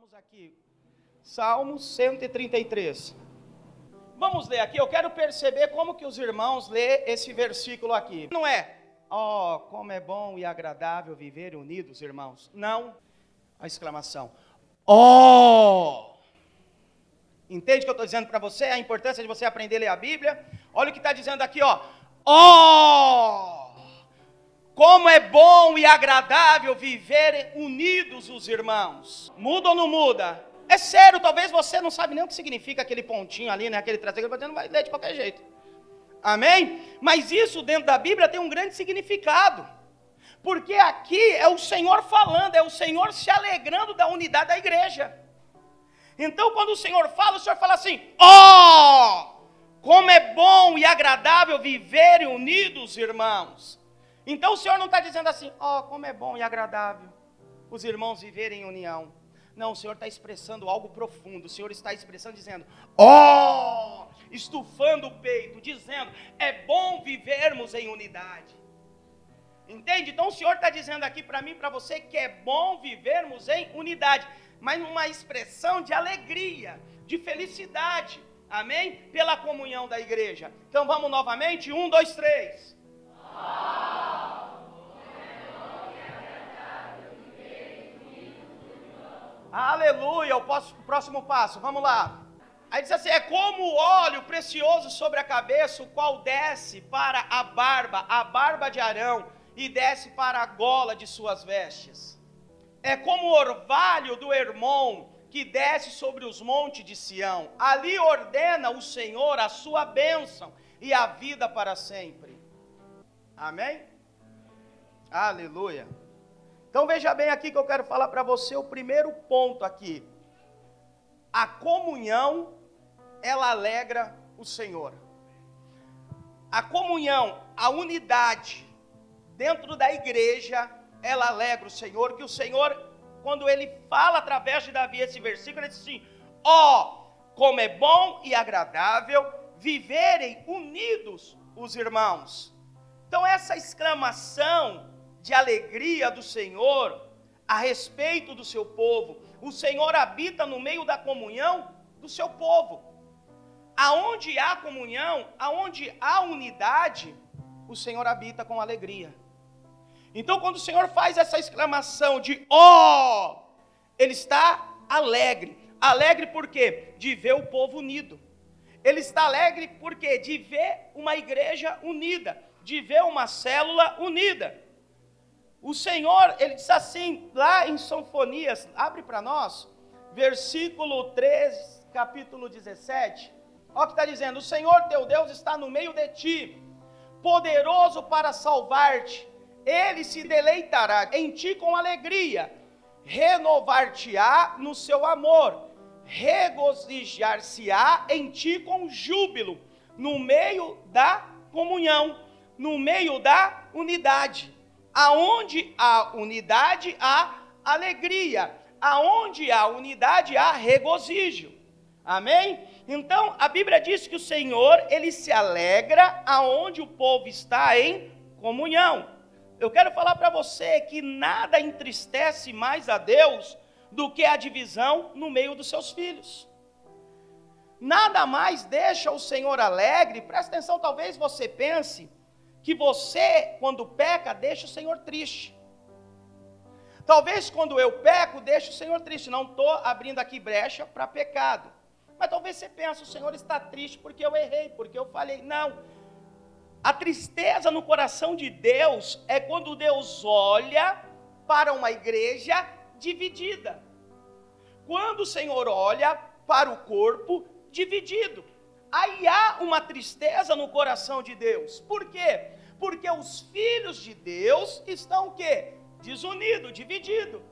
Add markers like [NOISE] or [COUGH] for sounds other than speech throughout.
Vamos aqui. Salmo 133. Vamos ler aqui. Eu quero perceber como que os irmãos lê esse versículo aqui. Não é, ó, oh, como é bom e agradável viver unidos, irmãos. Não. A exclamação. Ó! Oh! Entende o que eu estou dizendo para você? A importância de você aprender a ler a Bíblia? Olha o que está dizendo aqui, ó. Ó! Oh! Como é bom e agradável viver unidos os irmãos. Muda ou não muda? É sério, talvez você não sabe nem o que significa aquele pontinho ali, né? Aquele traseiro, você não vai ler de qualquer jeito. Amém? Mas isso dentro da Bíblia tem um grande significado. Porque aqui é o Senhor falando, é o Senhor se alegrando da unidade da igreja. Então, quando o Senhor fala, o Senhor fala assim: ó, oh, como é bom e agradável viverem unidos, irmãos. Então o Senhor não está dizendo assim, ó, oh, como é bom e agradável os irmãos viverem em união. Não, o Senhor está expressando algo profundo. O Senhor está expressando, dizendo, ó, oh! estufando o peito, dizendo, é bom vivermos em unidade. Entende? Então o Senhor está dizendo aqui para mim, para você, que é bom vivermos em unidade, mas numa expressão de alegria, de felicidade. Amém? Pela comunhão da igreja. Então vamos novamente? Um, dois, três. Aleluia, o próximo passo, vamos lá. Aí diz assim: é como o óleo precioso sobre a cabeça, o qual desce para a barba, a barba de Arão, e desce para a gola de suas vestes. É como o orvalho do Hermon, que desce sobre os montes de Sião. Ali ordena o Senhor a sua bênção e a vida para sempre. Amém? Aleluia. Então veja bem aqui que eu quero falar para você o primeiro ponto aqui. A comunhão, ela alegra o Senhor. A comunhão, a unidade dentro da igreja, ela alegra o Senhor, que o Senhor, quando ele fala através de Davi esse versículo, ele diz assim: ó, oh, como é bom e agradável viverem unidos os irmãos. Então, essa exclamação de alegria do Senhor a respeito do seu povo, o Senhor habita no meio da comunhão do seu povo. Aonde há comunhão, aonde há unidade, o Senhor habita com alegria. Então, quando o Senhor faz essa exclamação de ó, oh, ele está alegre. Alegre por quê? De ver o povo unido. Ele está alegre por quê? De ver uma igreja unida de ver uma célula unida. O Senhor, ele diz assim, lá em Sinfonias, abre para nós, versículo 13, capítulo 17. Olha o que está dizendo: O Senhor teu Deus está no meio de ti, poderoso para salvar-te. Ele se deleitará em ti com alegria, renovar-te-á no seu amor, regozijar-se-á em ti com júbilo, no meio da comunhão no meio da unidade. Aonde há unidade, há alegria. Aonde há unidade, há regozijo. Amém? Então, a Bíblia diz que o Senhor, ele se alegra aonde o povo está em comunhão. Eu quero falar para você que nada entristece mais a Deus do que a divisão no meio dos seus filhos. Nada mais deixa o Senhor alegre. Presta atenção, talvez você pense que você, quando peca, deixa o Senhor triste. Talvez quando eu peco, deixe o Senhor triste. Não estou abrindo aqui brecha para pecado. Mas talvez você pense, o Senhor está triste porque eu errei, porque eu falei. Não. A tristeza no coração de Deus é quando Deus olha para uma igreja dividida. Quando o Senhor olha para o corpo dividido aí há uma tristeza no coração de Deus. Por quê? Porque os filhos de Deus estão o quê? Desunidos, divididos.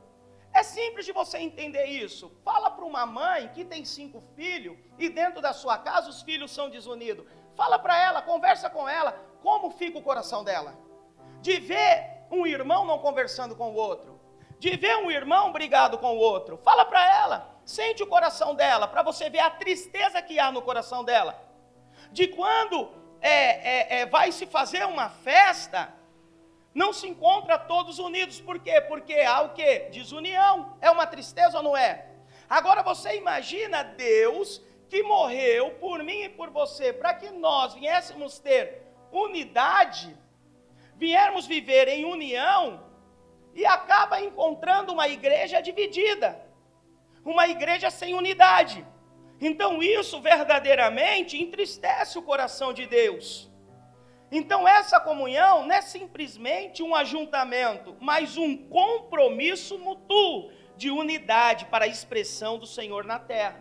É simples de você entender isso. Fala para uma mãe que tem cinco filhos e dentro da sua casa os filhos são desunidos. Fala para ela, conversa com ela, como fica o coração dela. De ver um irmão não conversando com o outro, de ver um irmão brigado com o outro. Fala para ela. Sente o coração dela, para você ver a tristeza que há no coração dela. De quando é, é, é, vai se fazer uma festa, não se encontra todos unidos. Por quê? Porque há o quê? Desunião. É uma tristeza ou não é? Agora você imagina Deus que morreu por mim e por você, para que nós viéssemos ter unidade, viérmos viver em união, e acaba encontrando uma igreja dividida, uma igreja sem unidade. Então isso verdadeiramente entristece o coração de Deus. Então essa comunhão não é simplesmente um ajuntamento, mas um compromisso mútuo de unidade para a expressão do Senhor na terra.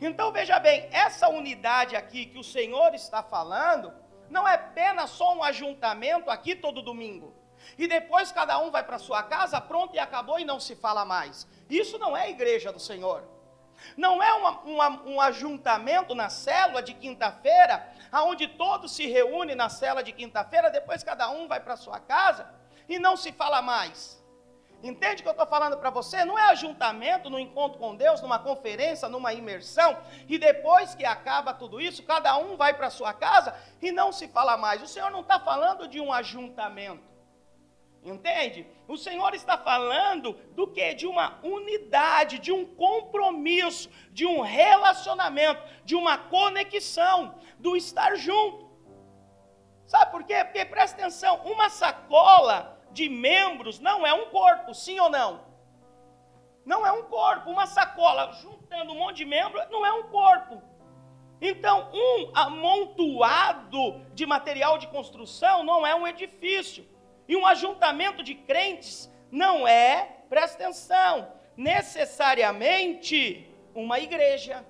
Então veja bem, essa unidade aqui que o Senhor está falando, não é apenas só um ajuntamento aqui todo domingo. E depois cada um vai para sua casa, pronto e acabou e não se fala mais. Isso não é igreja do Senhor. Não é uma, uma, um ajuntamento na célula de quinta-feira, aonde todos se reúnem na célula de quinta-feira, depois cada um vai para sua casa e não se fala mais. Entende o que eu estou falando para você? Não é ajuntamento no encontro com Deus, numa conferência, numa imersão, e depois que acaba tudo isso, cada um vai para sua casa e não se fala mais. O Senhor não está falando de um ajuntamento. Entende? O Senhor está falando do que? De uma unidade, de um compromisso, de um relacionamento, de uma conexão, do estar junto. Sabe por quê? Porque presta atenção, uma sacola de membros não é um corpo, sim ou não? Não é um corpo, uma sacola juntando um monte de membros não é um corpo. Então, um amontoado de material de construção não é um edifício. E um ajuntamento de crentes não é, presta atenção, necessariamente uma igreja.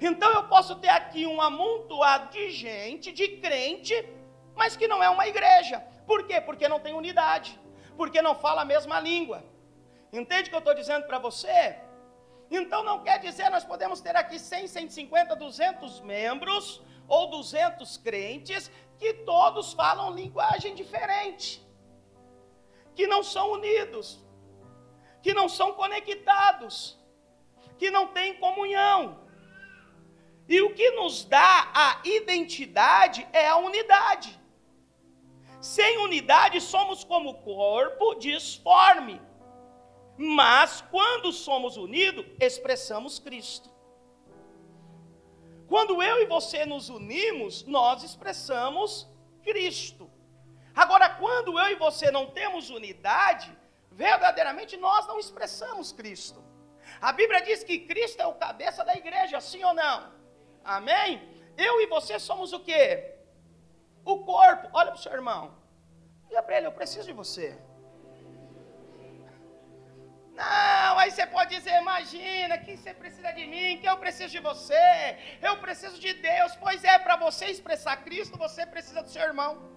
Então eu posso ter aqui um amontoado de gente, de crente, mas que não é uma igreja. Por quê? Porque não tem unidade, porque não fala a mesma língua. Entende o que eu estou dizendo para você? Então não quer dizer nós podemos ter aqui 100, 150, 200 membros ou 200 crentes que todos falam linguagem diferente, que não são unidos, que não são conectados, que não têm comunhão. E o que nos dá a identidade é a unidade. Sem unidade somos como corpo disforme. Mas quando somos unidos, expressamos Cristo. Quando eu e você nos unimos, nós expressamos Cristo. Agora, quando eu e você não temos unidade, verdadeiramente nós não expressamos Cristo. A Bíblia diz que Cristo é o cabeça da igreja, sim ou não? Amém? Eu e você somos o quê? O corpo, olha para o seu irmão. Diga para ele, eu preciso de você. Não, aí você pode dizer, imagina que você precisa de mim, que eu preciso de você, eu preciso de Deus. Pois é, para você expressar Cristo, você precisa do seu irmão.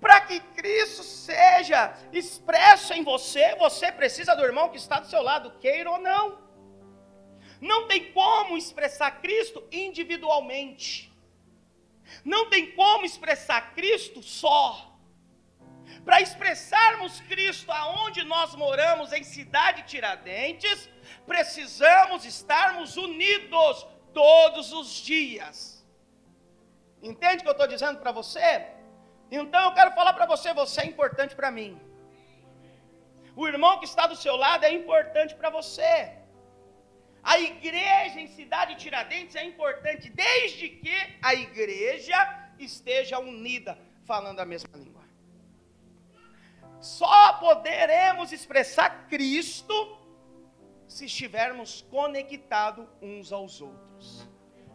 Para que Cristo seja expresso em você, você precisa do irmão que está do seu lado, queira ou não. Não tem como expressar Cristo individualmente. Não tem como expressar Cristo só. Para expressarmos Cristo aonde nós moramos, em Cidade Tiradentes, precisamos estarmos unidos todos os dias. Entende o que eu estou dizendo para você? Então eu quero falar para você: você é importante para mim. O irmão que está do seu lado é importante para você. A igreja em cidade Tiradentes é importante desde que a igreja esteja unida, falando a mesma língua. Só poderemos expressar Cristo se estivermos conectados uns aos outros,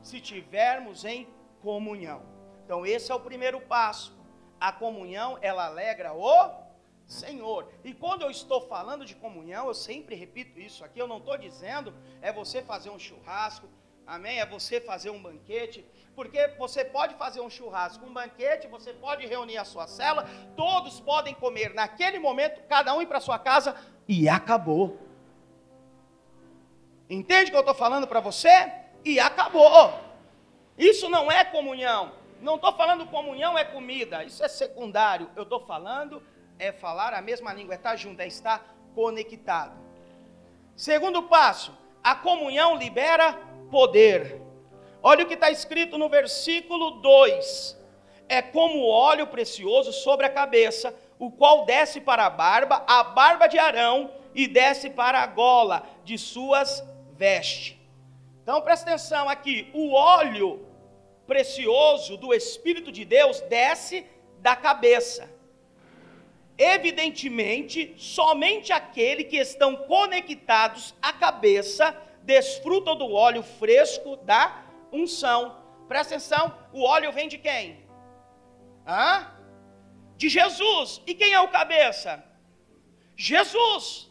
se estivermos em comunhão. Então, esse é o primeiro passo. A comunhão, ela alegra o Senhor. E quando eu estou falando de comunhão, eu sempre repito isso aqui, eu não estou dizendo é você fazer um churrasco, amém? É você fazer um banquete, porque você pode fazer um churrasco, um banquete, você pode reunir a sua cela, todos podem comer naquele momento, cada um ir para sua casa e acabou. Entende o que eu estou falando para você? E acabou. Isso não é comunhão. Não estou falando comunhão é comida, isso é secundário. Eu estou falando é falar a mesma língua, é estar junto, é estar conectado. Segundo passo, a comunhão libera poder. Olha o que está escrito no versículo 2: é como óleo precioso sobre a cabeça, o qual desce para a barba, a barba de Arão e desce para a gola de suas vestes. Então presta atenção aqui: o óleo precioso do Espírito de Deus desce da cabeça. Evidentemente, somente aquele que estão conectados à cabeça desfrutam do óleo fresco da unção. Presta atenção, o óleo vem de quem? Hã? De Jesus. E quem é o cabeça? Jesus.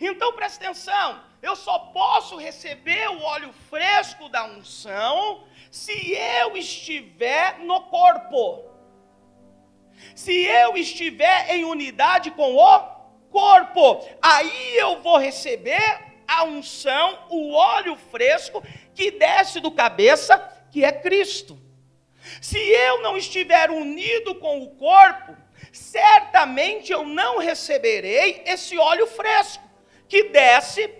Então presta atenção, eu só posso receber o óleo fresco da unção se eu estiver no corpo. Se eu estiver em unidade com o corpo, aí eu vou receber a unção, o óleo fresco que desce do cabeça, que é Cristo. Se eu não estiver unido com o corpo, certamente eu não receberei esse óleo fresco que desce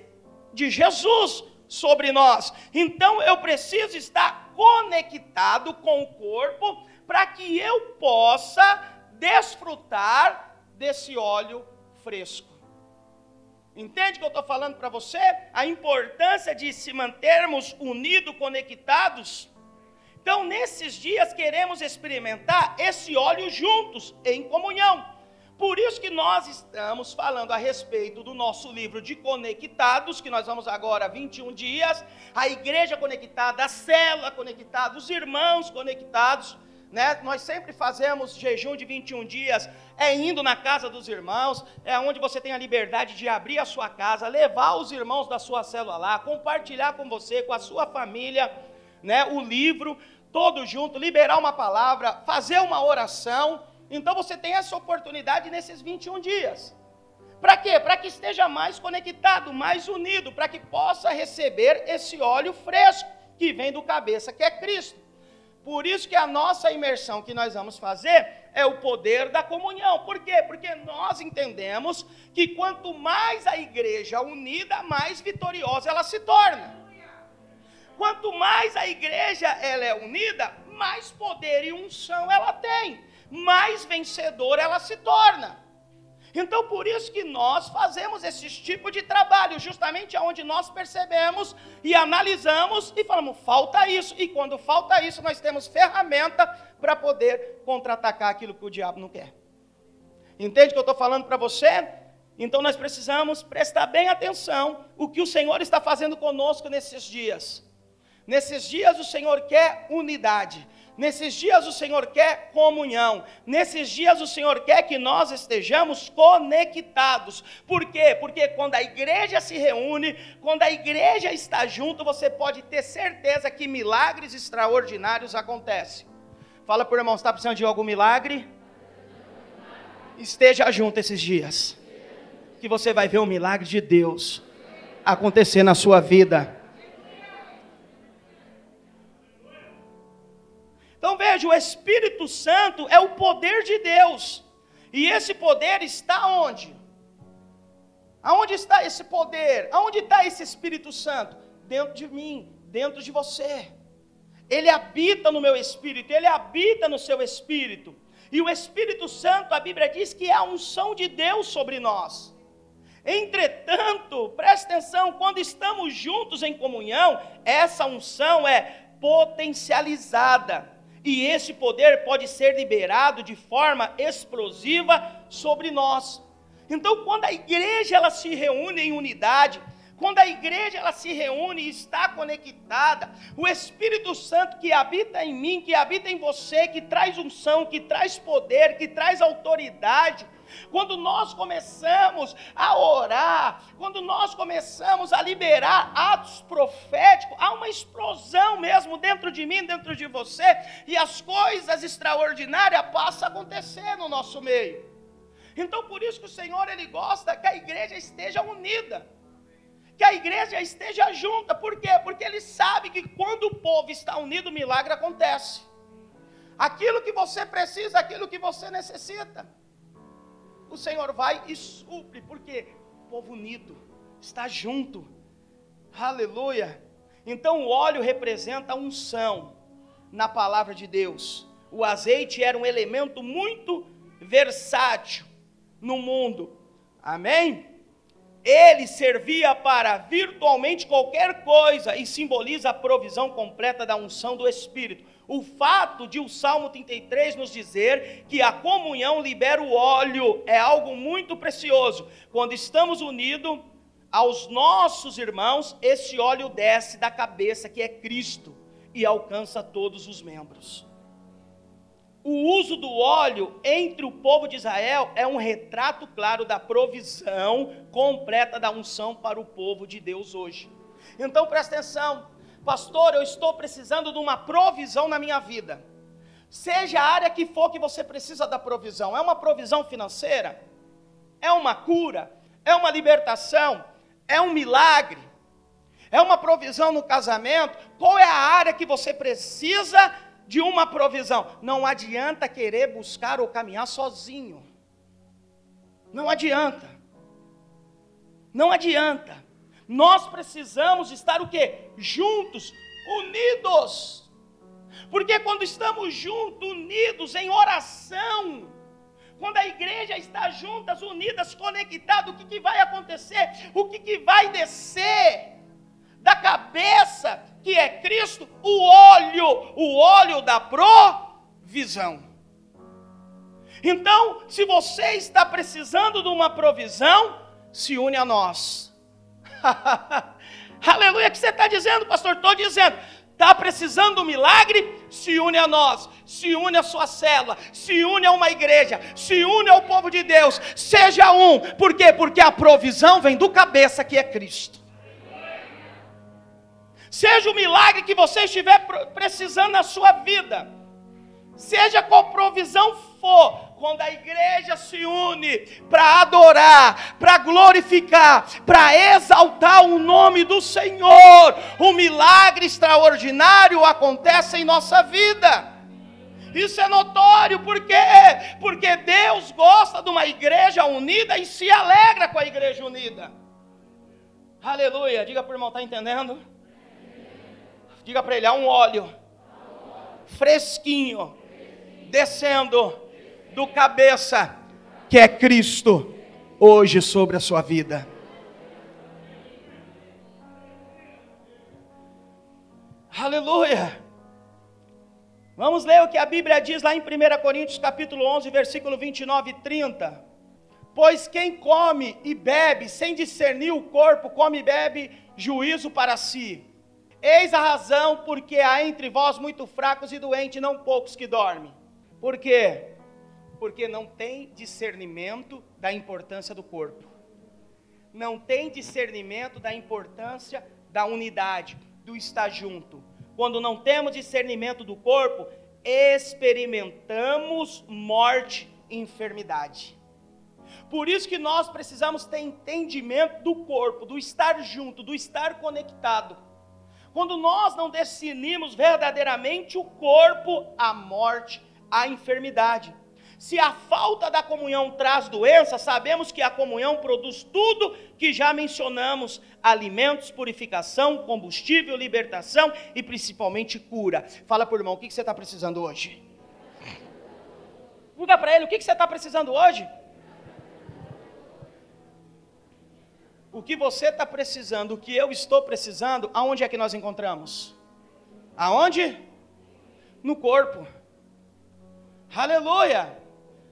de Jesus sobre nós. Então eu preciso estar conectado com o corpo para que eu possa desfrutar desse óleo fresco. Entende o que eu estou falando para você? A importância de se mantermos unidos, conectados. Então, nesses dias, queremos experimentar esse óleo juntos, em comunhão. Por isso que nós estamos falando a respeito do nosso livro de conectados, que nós vamos agora 21 dias, a igreja conectada, a célula conectada, os irmãos conectados, né? Nós sempre fazemos jejum de 21 dias, é indo na casa dos irmãos, é onde você tem a liberdade de abrir a sua casa, levar os irmãos da sua célula lá, compartilhar com você, com a sua família, né, o livro todo junto, liberar uma palavra, fazer uma oração, então você tem essa oportunidade nesses 21 dias. Para quê? Para que esteja mais conectado, mais unido, para que possa receber esse óleo fresco que vem do cabeça, que é Cristo. Por isso que a nossa imersão que nós vamos fazer é o poder da comunhão. Por quê? Porque nós entendemos que quanto mais a igreja unida, mais vitoriosa ela se torna. Quanto mais a igreja ela é unida, mais poder e unção ela tem mais vencedora ela se torna. Então, por isso que nós fazemos esse tipo de trabalho, justamente onde nós percebemos e analisamos e falamos, falta isso. E quando falta isso, nós temos ferramenta para poder contra-atacar aquilo que o diabo não quer. Entende o que eu estou falando para você? Então nós precisamos prestar bem atenção o que o Senhor está fazendo conosco nesses dias. Nesses dias o Senhor quer unidade. Nesses dias o Senhor quer comunhão. Nesses dias o Senhor quer que nós estejamos conectados. Por quê? Porque quando a igreja se reúne, quando a igreja está junto, você pode ter certeza que milagres extraordinários acontecem. Fala por irmão, está precisando de algum milagre? Esteja junto esses dias. Que você vai ver o milagre de Deus acontecer na sua vida. Então veja, o Espírito Santo é o poder de Deus. E esse poder está onde? Aonde está esse poder? Aonde está esse Espírito Santo? Dentro de mim, dentro de você. Ele habita no meu espírito, ele habita no seu espírito. E o Espírito Santo, a Bíblia diz que é a unção de Deus sobre nós. Entretanto, preste atenção, quando estamos juntos em comunhão, essa unção é potencializada. E esse poder pode ser liberado de forma explosiva sobre nós. Então, quando a igreja ela se reúne em unidade, quando a igreja ela se reúne e está conectada, o Espírito Santo que habita em mim, que habita em você, que traz unção, que traz poder, que traz autoridade, quando nós começamos a orar, quando nós começamos a liberar atos proféticos, há uma explosão mesmo dentro de mim, dentro de você, e as coisas extraordinárias passam a acontecer no nosso meio. Então, por isso que o Senhor ele gosta que a igreja esteja unida. Que a igreja esteja junta, por quê? Porque ele sabe que quando o povo está unido, o milagre acontece. Aquilo que você precisa, aquilo que você necessita o Senhor vai e supre, porque o povo unido está junto. Aleluia. Então o óleo representa a unção na palavra de Deus. O azeite era um elemento muito versátil no mundo. Amém? ele servia para virtualmente qualquer coisa e simboliza a provisão completa da unção do Espírito. O fato de o Salmo 33 nos dizer que a comunhão libera o óleo é algo muito precioso. Quando estamos unidos aos nossos irmãos, esse óleo desce da cabeça, que é Cristo, e alcança todos os membros. O uso do óleo entre o povo de Israel é um retrato claro da provisão completa da unção para o povo de Deus hoje. Então presta atenção, pastor, eu estou precisando de uma provisão na minha vida. Seja a área que for que você precisa da provisão, é uma provisão financeira? É uma cura? É uma libertação? É um milagre? É uma provisão no casamento? Qual é a área que você precisa de uma provisão. Não adianta querer buscar ou caminhar sozinho. Não adianta. Não adianta. Nós precisamos estar o quê? Juntos, unidos. Porque quando estamos juntos, unidos em oração, quando a igreja está juntas, unidas, conectada, o que, que vai acontecer? O que, que vai descer da cabeça que é Cristo, o óleo, o óleo da provisão. Então, se você está precisando de uma provisão, se une a nós. [LAUGHS] Aleluia, o que você está dizendo, pastor? Estou dizendo. Está precisando de um milagre? Se une a nós, se une a sua célula, se une a uma igreja, se une ao povo de Deus, seja um. Por quê? Porque a provisão vem do cabeça que é Cristo. Seja o milagre que você estiver precisando na sua vida, seja qual provisão for, quando a igreja se une para adorar, para glorificar, para exaltar o nome do Senhor, um milagre extraordinário acontece em nossa vida. Isso é notório, por quê? Porque Deus gosta de uma igreja unida e se alegra com a igreja unida. Aleluia. Diga para o irmão, está entendendo? Diga para ele: há um óleo fresquinho descendo do cabeça, que é Cristo, hoje sobre a sua vida. Aleluia. Vamos ler o que a Bíblia diz lá em 1 Coríntios capítulo 11, versículo 29 e 30. Pois quem come e bebe sem discernir o corpo, come e bebe juízo para si. Eis a razão porque há entre vós muito fracos e doentes, não poucos que dormem. Por quê? Porque não tem discernimento da importância do corpo. Não tem discernimento da importância da unidade, do estar junto. Quando não temos discernimento do corpo, experimentamos morte e enfermidade. Por isso que nós precisamos ter entendimento do corpo, do estar junto, do estar conectado quando nós não definimos verdadeiramente o corpo, a morte, a enfermidade. Se a falta da comunhão traz doença, sabemos que a comunhão produz tudo que já mencionamos: alimentos, purificação, combustível, libertação e principalmente cura. Fala o irmão, o que você está precisando hoje? Diga para ele, o que você está precisando hoje? o que você está precisando, o que eu estou precisando, aonde é que nós encontramos? Aonde? No corpo. Aleluia!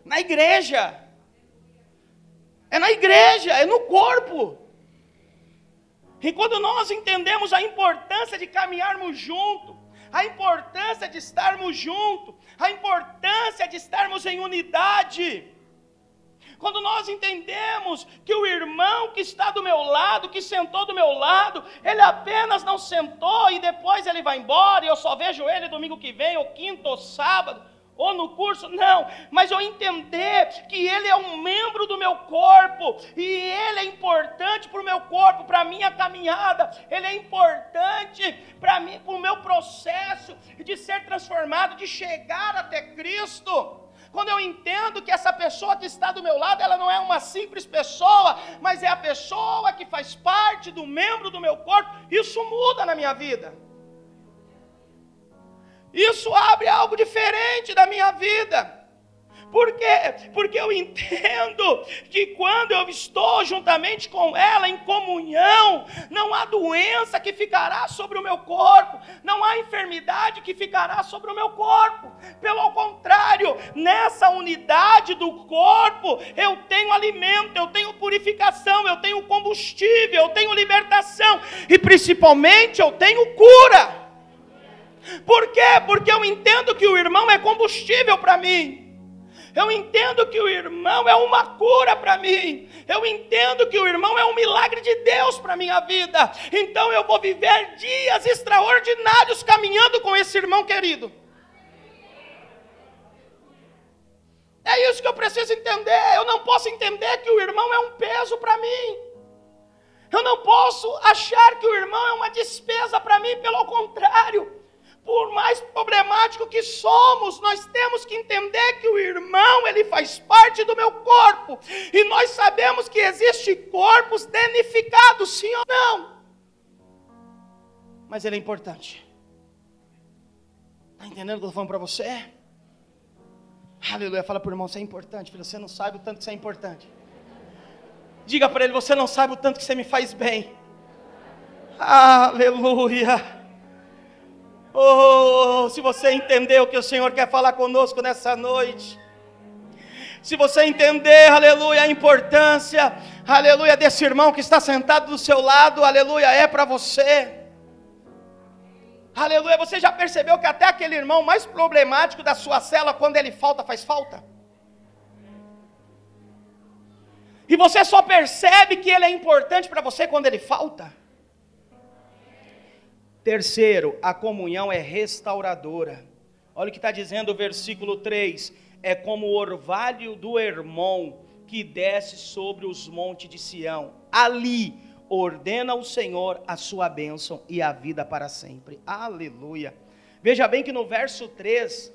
Na igreja. É na igreja, é no corpo. E quando nós entendemos a importância de caminharmos junto, a importância de estarmos juntos, a importância de estarmos em unidade, quando nós entendemos que o irmão que está do meu lado, que sentou do meu lado, ele apenas não sentou e depois ele vai embora e eu só vejo ele domingo que vem, ou quinto, ou sábado, ou no curso, não, mas eu entender que ele é um membro do meu corpo e ele é importante para o meu corpo, para a minha caminhada, ele é importante para mim, para o meu processo de ser transformado, de chegar até Cristo. Quando eu entendo que essa pessoa que está do meu lado, ela não é uma simples pessoa, mas é a pessoa que faz parte do membro do meu corpo, isso muda na minha vida. Isso abre algo diferente da minha vida. Por quê? Porque eu entendo que quando eu estou juntamente com ela em comunhão, não há doença que ficará sobre o meu corpo, não há enfermidade que ficará sobre o meu corpo. Pelo contrário, nessa unidade do corpo, eu tenho alimento, eu tenho purificação, eu tenho combustível, eu tenho libertação e principalmente eu tenho cura. Por quê? Porque eu entendo que o irmão é combustível para mim. Eu entendo que o irmão é uma cura para mim. Eu entendo que o irmão é um milagre de Deus para minha vida. Então eu vou viver dias extraordinários caminhando com esse irmão querido. É isso que eu preciso entender. Eu não posso entender que o irmão é um peso para mim. Eu não posso achar que o irmão é uma despesa para mim, pelo contrário por mais problemático que somos, nós temos que entender que o irmão, ele faz parte do meu corpo. E nós sabemos que existe corpos danificados, sim ou não? Mas ele é importante. Está entendendo o que eu estou falando para você? Aleluia. Fala para o irmão, você é importante, filho. Você não sabe o tanto que você é importante. Diga para ele, você não sabe o tanto que você me faz bem. Aleluia. Oh, se você entender o que o Senhor quer falar conosco nessa noite, se você entender, aleluia, a importância, aleluia, desse irmão que está sentado do seu lado, aleluia, é para você. Aleluia, você já percebeu que até aquele irmão mais problemático da sua cela, quando ele falta, faz falta? E você só percebe que ele é importante para você quando ele falta? Terceiro, a comunhão é restauradora. Olha o que está dizendo o versículo 3: é como o orvalho do Hermon que desce sobre os montes de Sião. Ali ordena o Senhor a sua bênção e a vida para sempre. Aleluia. Veja bem que no verso 3,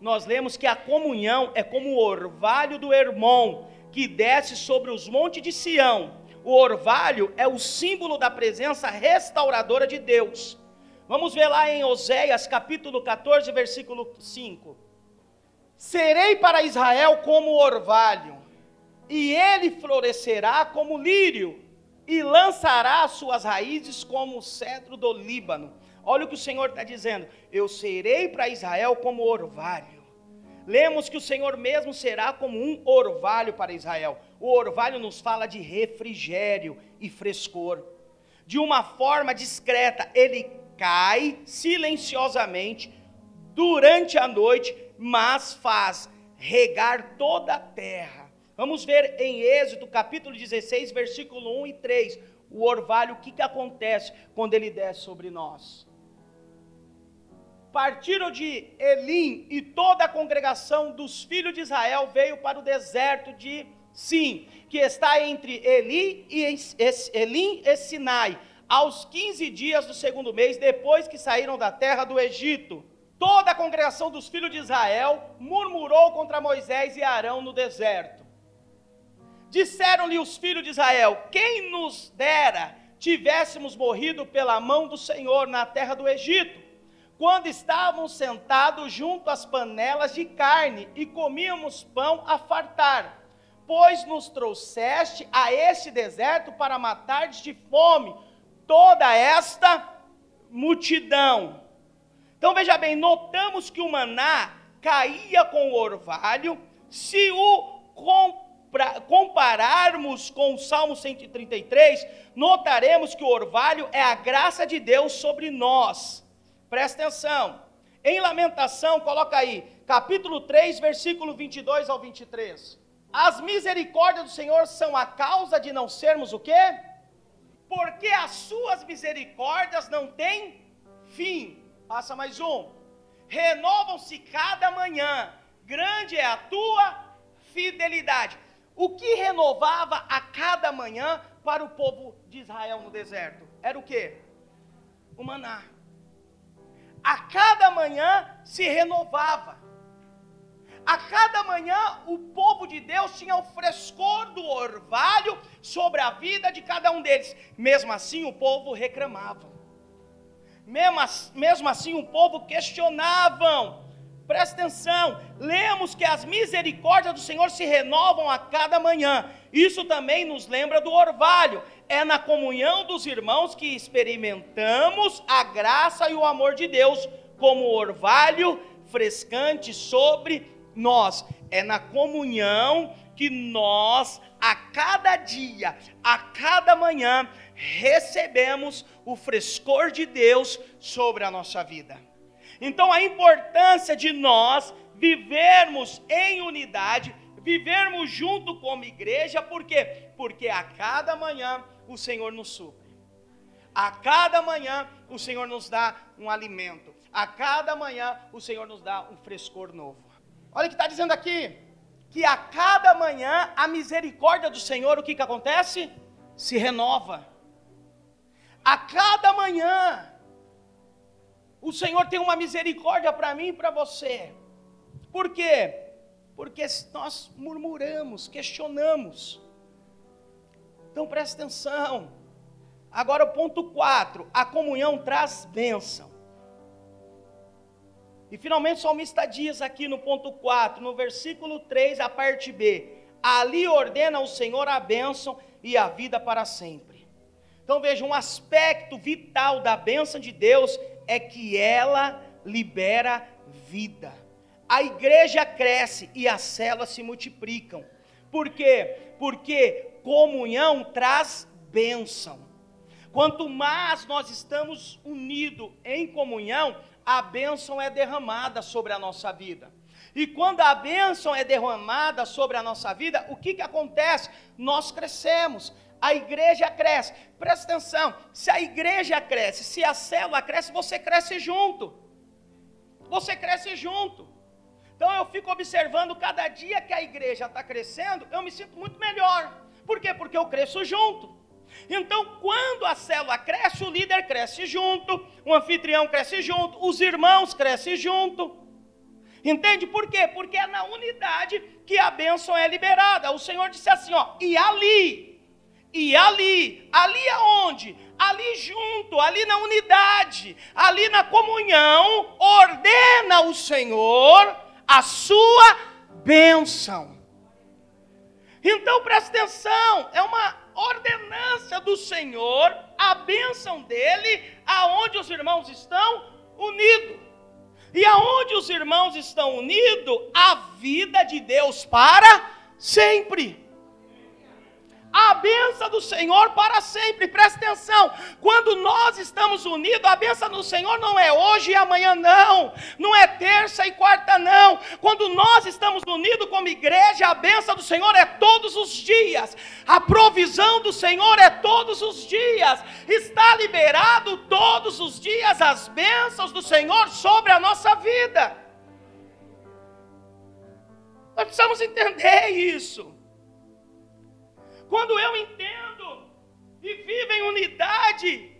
nós lemos que a comunhão é como o orvalho do Hermon que desce sobre os montes de Sião o orvalho é o símbolo da presença restauradora de Deus. Vamos ver lá em Oséias capítulo 14, versículo 5. Serei para Israel como orvalho, e ele florescerá como lírio, e lançará suas raízes como o cedro do Líbano. Olha o que o Senhor está dizendo: Eu serei para Israel como orvalho. Lemos que o Senhor mesmo será como um orvalho para Israel. O orvalho nos fala de refrigério e frescor. De uma forma discreta, ele cai silenciosamente durante a noite, mas faz regar toda a terra. Vamos ver em Êxodo capítulo 16, versículo 1 e 3, o orvalho, o que, que acontece quando ele desce sobre nós partiram de Elim e toda a congregação dos filhos de Israel veio para o deserto de Sim, que está entre Eli e Elim e Sinai, aos 15 dias do segundo mês, depois que saíram da terra do Egito. Toda a congregação dos filhos de Israel murmurou contra Moisés e Arão no deserto. Disseram-lhe os filhos de Israel: Quem nos dera tivéssemos morrido pela mão do Senhor na terra do Egito? quando estávamos sentados junto às panelas de carne e comíamos pão a fartar, pois nos trouxeste a este deserto para matar de fome toda esta multidão. Então veja bem, notamos que o maná caía com o orvalho, se o compararmos com o Salmo 133, notaremos que o orvalho é a graça de Deus sobre nós Presta atenção. Em Lamentação, coloca aí, capítulo 3, versículo 22 ao 23. As misericórdias do Senhor são a causa de não sermos o quê? Porque as suas misericórdias não têm fim. Passa mais um. Renovam-se cada manhã. Grande é a tua fidelidade. O que renovava a cada manhã para o povo de Israel no deserto? Era o quê? O maná a cada manhã se renovava. A cada manhã o povo de Deus tinha o frescor do orvalho sobre a vida de cada um deles. Mesmo assim, o povo reclamava. Mesmo, assim, o povo questionava. Presta atenção, lemos que as misericórdias do Senhor se renovam a cada manhã. Isso também nos lembra do orvalho. É na comunhão dos irmãos que experimentamos a graça e o amor de Deus, como orvalho frescante sobre nós. É na comunhão que nós, a cada dia, a cada manhã, recebemos o frescor de Deus sobre a nossa vida. Então, a importância de nós vivermos em unidade, vivermos junto como igreja, por quê? Porque a cada manhã o Senhor nos supre. A cada manhã o Senhor nos dá um alimento. A cada manhã o Senhor nos dá um frescor novo. Olha o que está dizendo aqui: que a cada manhã a misericórdia do Senhor, o que, que acontece? Se renova. A cada manhã o Senhor tem uma misericórdia para mim e para você. Por quê? Porque nós murmuramos, questionamos. Então presta atenção. Agora o ponto 4, a comunhão traz bênção. E finalmente o salmista diz aqui no ponto 4, no versículo 3, a parte B: Ali ordena o Senhor a bênção e a vida para sempre. Então veja, um aspecto vital da bênção de Deus é que ela libera vida. A igreja cresce e as células se multiplicam. Por quê? Porque comunhão traz bênção. Quanto mais nós estamos unidos em comunhão, a bênção é derramada sobre a nossa vida. E quando a bênção é derramada sobre a nossa vida, o que, que acontece? Nós crescemos a igreja cresce. Presta atenção: se a igreja cresce, se a célula cresce, você cresce junto. Você cresce junto. Então eu fico observando cada dia que a igreja está crescendo, eu me sinto muito melhor. Por quê? Porque eu cresço junto. Então, quando a célula cresce, o líder cresce junto, o anfitrião cresce junto, os irmãos crescem junto. Entende por quê? Porque é na unidade que a bênção é liberada. O Senhor disse assim: ó, e ali e ali, ali aonde? Ali junto, ali na unidade, ali na comunhão, ordena o Senhor a sua bênção. Então presta atenção, é uma ordenança do Senhor, a bênção dele, aonde os irmãos estão unidos. E aonde os irmãos estão unidos, a vida de Deus para sempre a benção do Senhor para sempre. Presta atenção. Quando nós estamos unidos, a benção do Senhor não é hoje e amanhã, não. Não é terça e quarta, não. Quando nós estamos unidos como igreja, a benção do Senhor é todos os dias. A provisão do Senhor é todos os dias. Está liberado todos os dias as bênçãos do Senhor sobre a nossa vida. Nós precisamos entender isso. Quando eu entendo e vivo em unidade,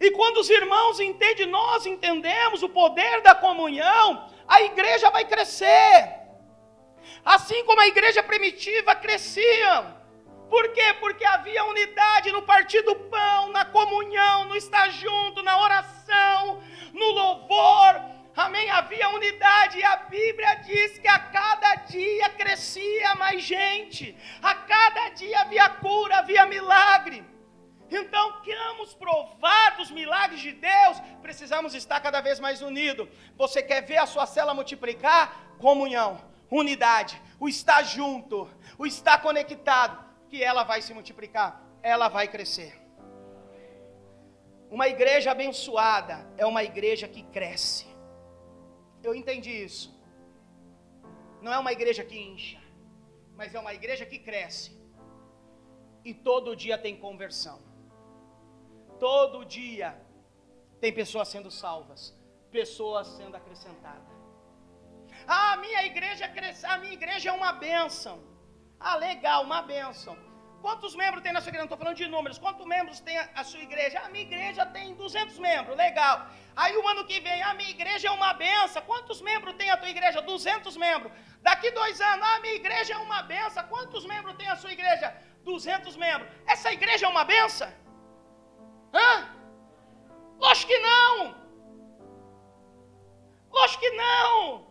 e quando os irmãos entendem, nós entendemos o poder da comunhão, a igreja vai crescer. Assim como a igreja primitiva crescia. Por quê? Porque havia unidade no partir do pão, na comunhão, no estar junto, na oração, no louvor, amém? Havia unidade e a Bíblia diz que a cada dia crescia mais gente, a cada dia havia cura, havia milagre. Então, queremos provar dos milagres de Deus, precisamos estar cada vez mais unidos. Você quer ver a sua cela multiplicar? Comunhão, unidade, o estar junto, o estar conectado, que ela vai se multiplicar, ela vai crescer. Uma igreja abençoada é uma igreja que cresce. Eu entendi isso. Não é uma igreja que incha, mas é uma igreja que cresce. E todo dia tem conversão. Todo dia tem pessoas sendo salvas, pessoas sendo acrescentadas. Ah, a minha igreja cresce, a minha igreja é uma bênção. Ah, legal, uma bênção. Quantos membros tem na sua igreja? Não estou falando de números. Quantos membros tem a, a, sua igreja? A minha igreja tem 200 membros. Legal. Aí o ano que vem, a minha igreja é uma benção. Quantos membros tem a tua igreja? 200 membros. Daqui dois anos, a minha igreja é uma benção. Quantos membros tem a sua igreja? 200 membros. Essa igreja é uma benção? Hã? Lógico que não. Lógico que não.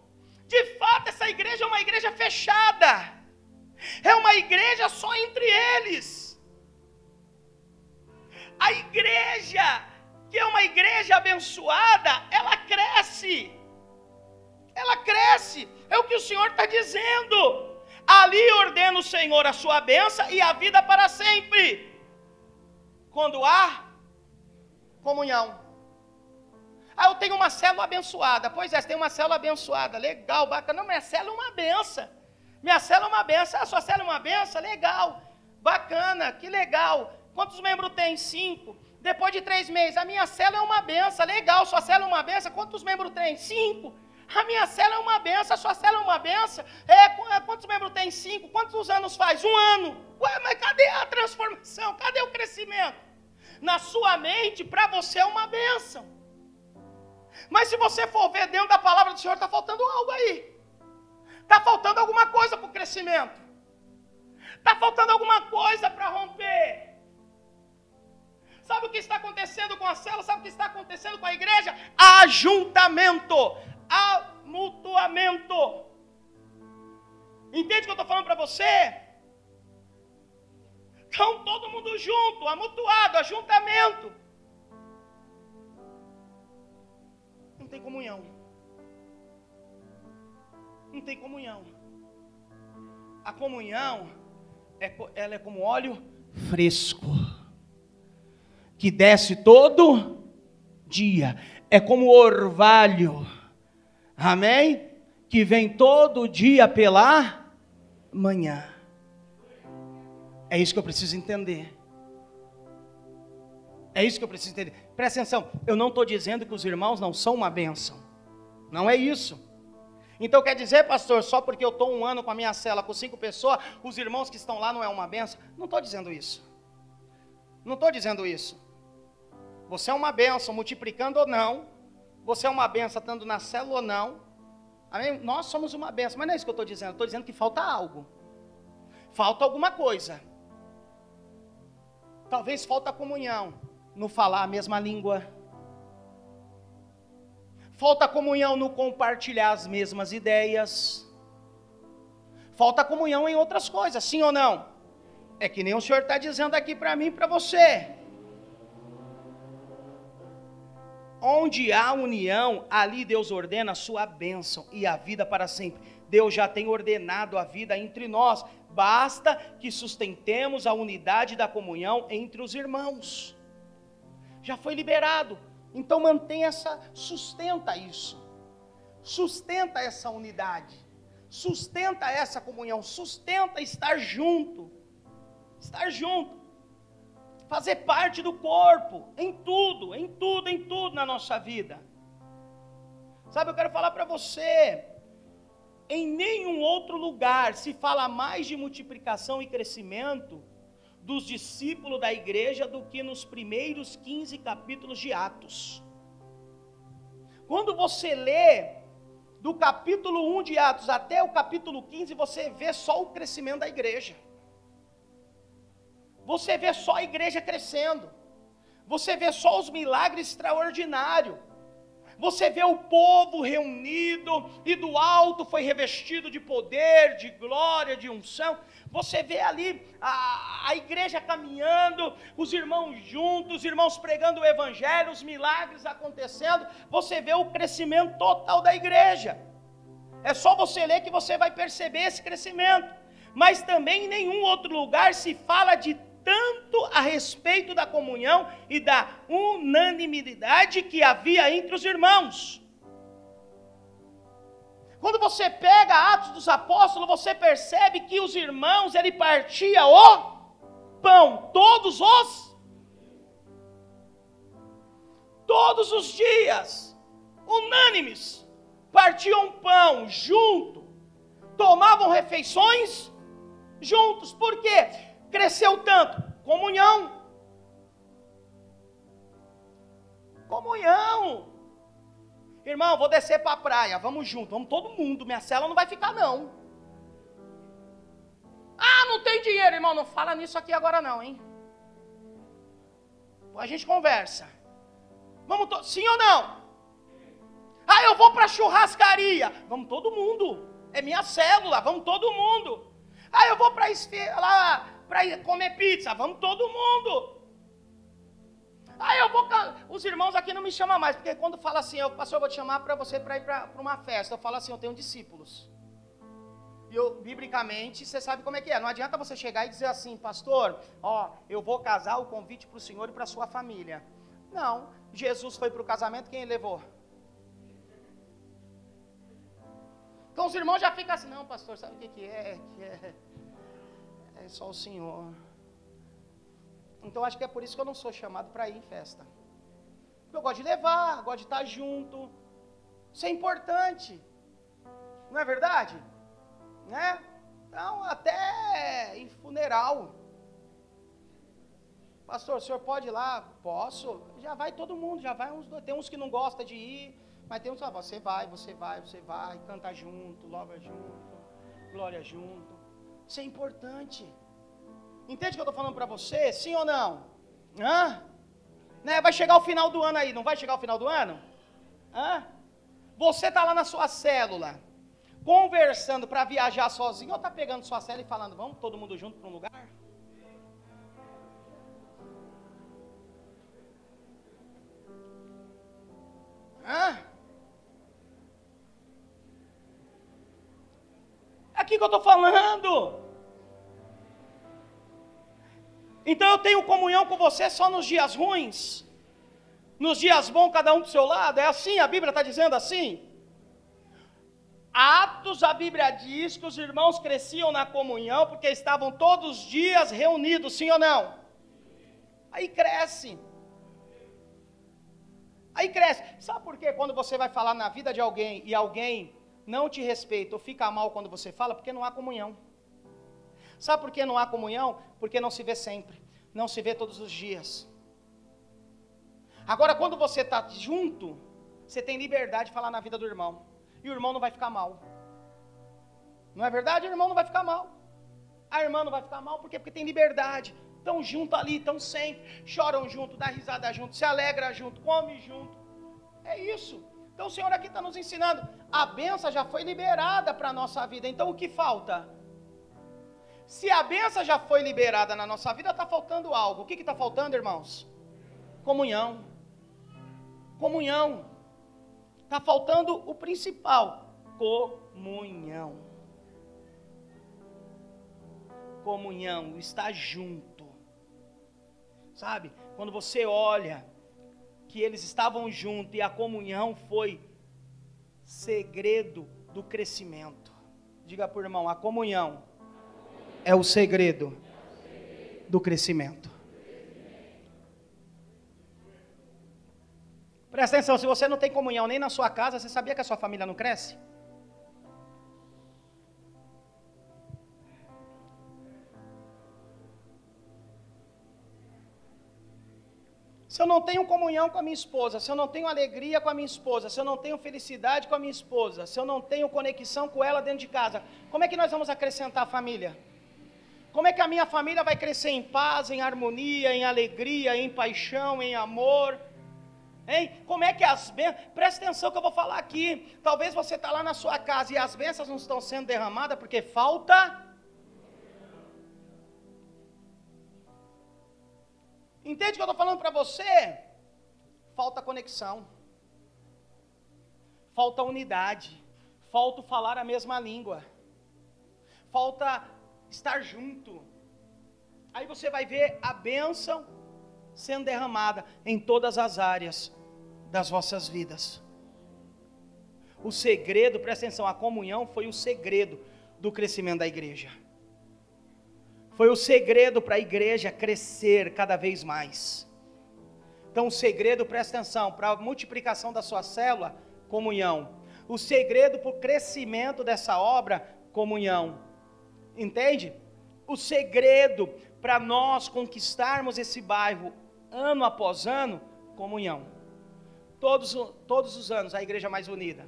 De fato, essa igreja é uma igreja fechada. É uma igreja só entre eles. A igreja, que é uma igreja abençoada, ela cresce. Ela cresce. É o que o Senhor está dizendo. Ali ordena o Senhor a sua bênção e a vida para sempre. Quando há comunhão. Ah, eu tenho uma célula abençoada. Pois é, você tem uma célula abençoada. Legal, bacana. Não, minha célula é uma benção. Minha célula é uma benção. Ah, sua célula é uma benção? Legal. Bacana, que legal. Quantos membros tem? Cinco. Depois de três meses, a minha célula é uma benção. Legal, sua célula é uma benção. Quantos membros tem? Cinco. A minha célula é uma benção, a sua célula é uma benção. É, é, quantos membros tem? Cinco. Quantos anos faz? Um ano. Ué, mas cadê a transformação? Cadê o crescimento? Na sua mente, para você é uma benção. Mas se você for ver dentro da palavra do Senhor, está faltando algo aí. Está faltando alguma coisa para o crescimento. Está faltando alguma coisa para romper. Sabe o que está acontecendo com a célula? Sabe o que está acontecendo com a igreja? Ajuntamento, amutuamento. Entende o que eu estou falando para você? Estão todo mundo junto, amutuado, ajuntamento. Não tem comunhão. Não tem comunhão. A comunhão, é, ela é como óleo fresco, que desce todo dia. É como orvalho, amém? Que vem todo dia pela manhã. É isso que eu preciso entender. É isso que eu preciso entender. Presta atenção, eu não estou dizendo que os irmãos não são uma bênção. Não é isso. Então quer dizer, pastor, só porque eu estou um ano com a minha cela com cinco pessoas, os irmãos que estão lá não é uma benção? Não estou dizendo isso. Não estou dizendo isso. Você é uma benção, multiplicando ou não. Você é uma benção estando na célula ou não. Amém? Nós somos uma benção, mas não é isso que eu estou dizendo. Estou dizendo que falta algo. Falta alguma coisa. Talvez falta comunhão no falar a mesma língua. Falta comunhão no compartilhar as mesmas ideias. Falta comunhão em outras coisas, sim ou não? É que nem o Senhor está dizendo aqui para mim e para você. Onde há união, ali Deus ordena a sua bênção e a vida para sempre. Deus já tem ordenado a vida entre nós, basta que sustentemos a unidade da comunhão entre os irmãos já foi liberado. Então mantém essa, sustenta isso. Sustenta essa unidade. Sustenta essa comunhão, sustenta estar junto. Estar junto. Fazer parte do corpo em tudo, em tudo, em tudo na nossa vida. Sabe, eu quero falar para você, em nenhum outro lugar se fala mais de multiplicação e crescimento dos discípulos da igreja do que nos primeiros 15 capítulos de Atos. Quando você lê do capítulo 1 de Atos até o capítulo 15, você vê só o crescimento da igreja. Você vê só a igreja crescendo. Você vê só os milagres extraordinários. Você vê o povo reunido e do alto foi revestido de poder, de glória, de unção. Você vê ali a, a igreja caminhando, os irmãos juntos, os irmãos pregando o evangelho, os milagres acontecendo. Você vê o crescimento total da igreja. É só você ler que você vai perceber esse crescimento. Mas também em nenhum outro lugar se fala de tanto a respeito da comunhão e da unanimidade que havia entre os irmãos. Quando você pega Atos dos Apóstolos, você percebe que os irmãos, ele partia o pão, todos os todos os dias, unânimes, partiam pão junto, tomavam refeições juntos. Por quê? Cresceu tanto, comunhão. Comunhão. Irmão, vou descer para a praia, vamos junto, vamos todo mundo, minha cela não vai ficar não. Ah, não tem dinheiro, irmão, não fala nisso aqui agora não, hein? A gente conversa. Vamos todos, sim ou não? Ah, eu vou para churrascaria. Vamos todo mundo. É minha célula, vamos todo mundo. Ah, eu vou para lá para comer pizza. Vamos todo mundo. Ah, eu vou. Os irmãos aqui não me chamam mais, porque quando fala assim, eu, pastor, eu vou te chamar para você para ir para uma festa. Eu falo assim, eu tenho discípulos. E eu, biblicamente, você sabe como é que é. Não adianta você chegar e dizer assim, pastor, ó, eu vou casar o convite para o senhor e para sua família. Não. Jesus foi para o casamento, quem levou? Então os irmãos já ficam assim, não, pastor, sabe o que, que é? Que é? É só o Senhor. Então acho que é por isso que eu não sou chamado para ir em festa. Eu gosto de levar, gosto de estar junto. Isso é importante. Não é verdade? Né? Então, até em funeral. Pastor, o senhor pode ir lá? Posso. Já vai todo mundo, já vai uns Tem uns que não gostam de ir, mas tem uns que ah, você vai, você vai, você vai, canta junto, louva junto, glória junto. Isso é importante. Entende o que eu estou falando para você? Sim ou não? Hã? Né? Vai chegar o final do ano aí, não vai chegar o final do ano? Hã? Você está lá na sua célula, conversando para viajar sozinho, ou está pegando sua célula e falando, vamos todo mundo junto para um lugar? Hã? É aqui que eu estou falando. Então eu tenho comunhão com você só nos dias ruins? Nos dias bons, cada um do seu lado? É assim? A Bíblia está dizendo assim? Atos, a Bíblia diz que os irmãos cresciam na comunhão porque estavam todos os dias reunidos, sim ou não? Aí cresce. Aí cresce. Sabe por quê? Quando você vai falar na vida de alguém e alguém não te respeita ou fica mal quando você fala, porque não há comunhão. Sabe por que não há comunhão? Porque não se vê sempre, não se vê todos os dias. Agora, quando você está junto, você tem liberdade de falar na vida do irmão, e o irmão não vai ficar mal. Não é verdade? O irmão não vai ficar mal. A irmã não vai ficar mal, por quê? Porque tem liberdade. Estão junto ali, estão sempre, choram junto, dá risada junto, se alegra junto, come junto. É isso. Então o Senhor aqui está nos ensinando. A benção já foi liberada para a nossa vida. Então o que falta? Se a benção já foi liberada na nossa vida, está faltando algo. O que está faltando, irmãos? Comunhão. Comunhão. Está faltando o principal: comunhão. Comunhão, estar junto. Sabe? Quando você olha que eles estavam juntos e a comunhão foi segredo do crescimento. Diga por irmão, a comunhão é o segredo do crescimento. Presta atenção, se você não tem comunhão nem na sua casa, você sabia que a sua família não cresce? Se eu não tenho comunhão com a minha esposa, se eu não tenho alegria com a minha esposa, se eu não tenho felicidade com a minha esposa, se eu não tenho conexão com ela dentro de casa, como é que nós vamos acrescentar a família? Como é que a minha família vai crescer em paz, em harmonia, em alegria, em paixão, em amor? Hein? Como é que as bênçãos. Presta atenção que eu vou falar aqui. Talvez você está lá na sua casa e as bênçãos não estão sendo derramadas porque falta. Entende o que eu estou falando para você? Falta conexão. Falta unidade. Falta falar a mesma língua. Falta estar junto. Aí você vai ver a bênção sendo derramada em todas as áreas das vossas vidas. O segredo, presta atenção, a comunhão foi o segredo do crescimento da igreja. Foi o segredo para a igreja crescer cada vez mais. Então, o segredo, presta atenção, para a multiplicação da sua célula, comunhão. O segredo para o crescimento dessa obra, comunhão. Entende? O segredo para nós conquistarmos esse bairro ano após ano, comunhão. Todos, todos os anos, a igreja mais unida,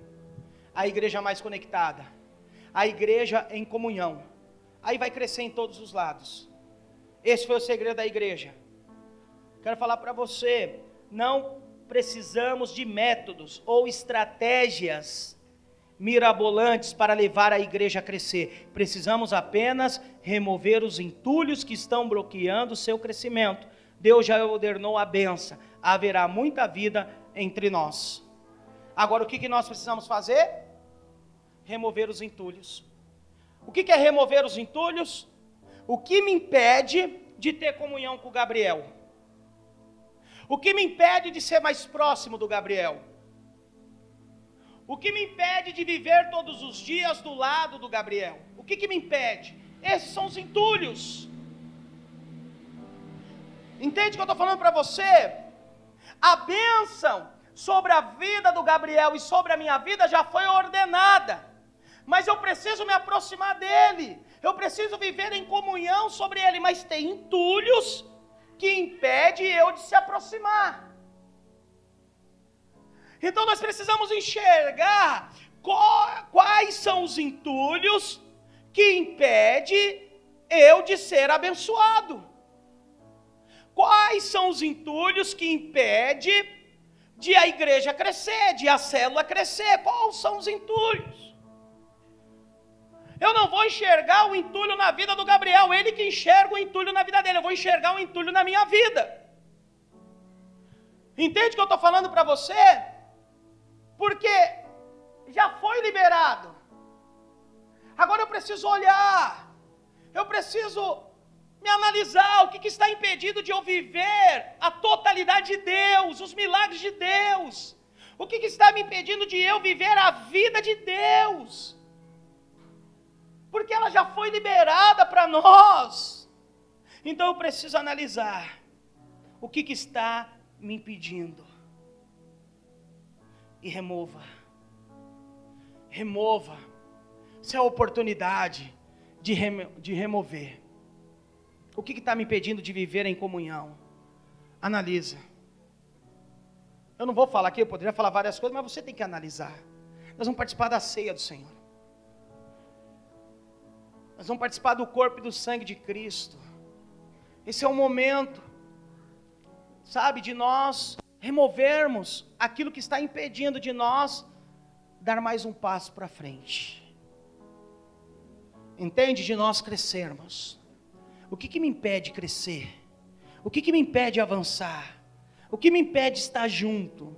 a igreja mais conectada, a igreja em comunhão. Aí vai crescer em todos os lados. Esse foi o segredo da igreja. Quero falar para você, não precisamos de métodos ou estratégias mirabolantes para levar a igreja a crescer. Precisamos apenas remover os entulhos que estão bloqueando seu crescimento. Deus já ordenou a benção. Haverá muita vida entre nós. Agora, o que, que nós precisamos fazer? Remover os entulhos. O que, que é remover os entulhos? O que me impede de ter comunhão com o Gabriel? O que me impede de ser mais próximo do Gabriel? O que me impede de viver todos os dias do lado do Gabriel? O que, que me impede? Esses são os entulhos. Entende o que eu estou falando para você? A bênção sobre a vida do Gabriel e sobre a minha vida já foi ordenada, mas eu preciso me aproximar dele, eu preciso viver em comunhão sobre ele, mas tem entulhos que impede eu de se aproximar. Então nós precisamos enxergar quais são os entulhos que impede eu de ser abençoado. Quais são os entulhos que impede de a igreja crescer, de a célula crescer? Quais são os entulhos? Eu não vou enxergar o entulho na vida do Gabriel, ele que enxerga o entulho na vida dele, eu vou enxergar o entulho na minha vida. Entende o que eu estou falando para você? Porque já foi liberado. Agora eu preciso olhar, eu preciso me analisar o que, que está impedindo de eu viver a totalidade de Deus, os milagres de Deus. O que, que está me impedindo de eu viver a vida de Deus? Porque ela já foi liberada para nós. Então eu preciso analisar o que, que está me impedindo e remova. Remova. Isso é a oportunidade de, remo de remover. O que está me impedindo de viver em comunhão? Analisa. Eu não vou falar aqui, eu poderia falar várias coisas, mas você tem que analisar. Nós vamos participar da ceia do Senhor. Nós vamos participar do corpo e do sangue de Cristo. Esse é o momento, sabe, de nós removermos aquilo que está impedindo de nós dar mais um passo para frente. Entende? De nós crescermos. O que, que me impede crescer? O que, que me impede avançar? O que me impede estar junto?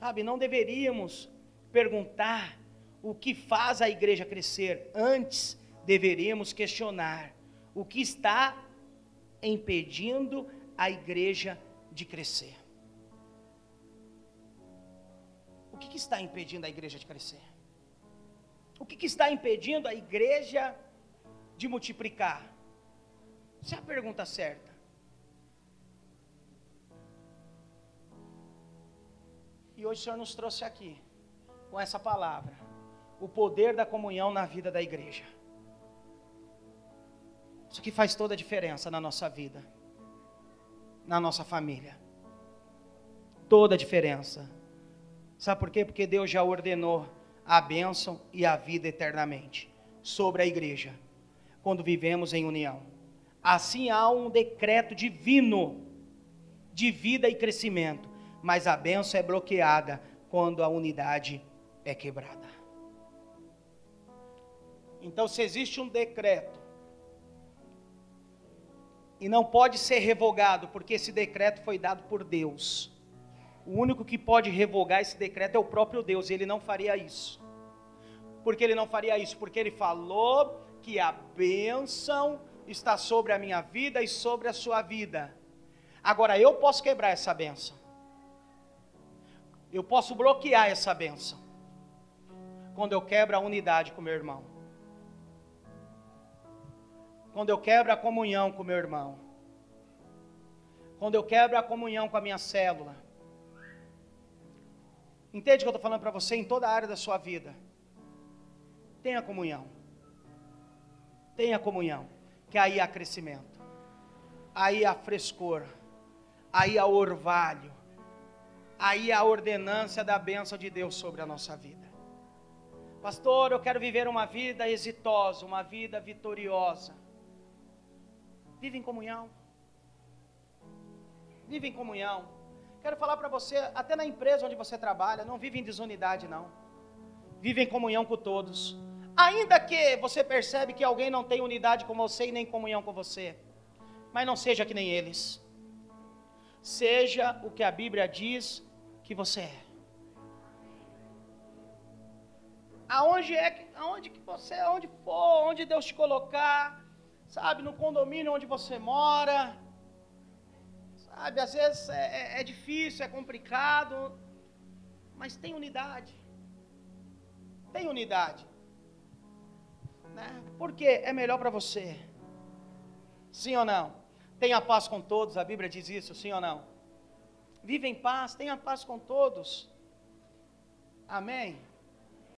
Sabe, não deveríamos perguntar o que faz a igreja crescer, antes deveríamos questionar o que está impedindo a igreja de crescer. O que, que está impedindo a igreja de crescer? O que, que está impedindo a igreja de multiplicar? Essa é a pergunta certa. E hoje o Senhor nos trouxe aqui, com essa palavra, o poder da comunhão na vida da igreja. Isso que faz toda a diferença na nossa vida, na nossa família. Toda a diferença. Sabe por quê? Porque Deus já ordenou a bênção e a vida eternamente sobre a igreja, quando vivemos em união. Assim há um decreto divino de vida e crescimento, mas a bênção é bloqueada quando a unidade é quebrada. Então, se existe um decreto e não pode ser revogado, porque esse decreto foi dado por Deus. O único que pode revogar esse decreto é o próprio Deus, e ele não faria isso. Por que ele não faria isso? Porque ele falou que a bênção está sobre a minha vida e sobre a sua vida. Agora eu posso quebrar essa bênção. Eu posso bloquear essa bênção. Quando eu quebro a unidade com meu irmão quando eu quebro a comunhão com meu irmão, quando eu quebro a comunhão com a minha célula. Entende o que eu estou falando para você em toda a área da sua vida? Tenha comunhão. Tenha comunhão, que aí há crescimento, aí há frescor, aí há orvalho, aí há ordenância da bênção de Deus sobre a nossa vida. Pastor, eu quero viver uma vida exitosa, uma vida vitoriosa. Vive em comunhão. vive em comunhão. Quero falar para você, até na empresa onde você trabalha, não vive em desunidade, não. Vive em comunhão com todos. Ainda que você percebe que alguém não tem unidade com você e nem comunhão com você, mas não seja que nem eles. Seja o que a Bíblia diz que você é. Aonde é que, aonde que você, aonde for, onde Deus te colocar, sabe, no condomínio onde você mora, sabe, às vezes é, é, é difícil, é complicado, mas tem unidade, tem unidade, né? Porque é melhor para você, sim ou não? Tenha paz com todos, a Bíblia diz isso, sim ou não? Vive em paz, tenha paz com todos. Amém?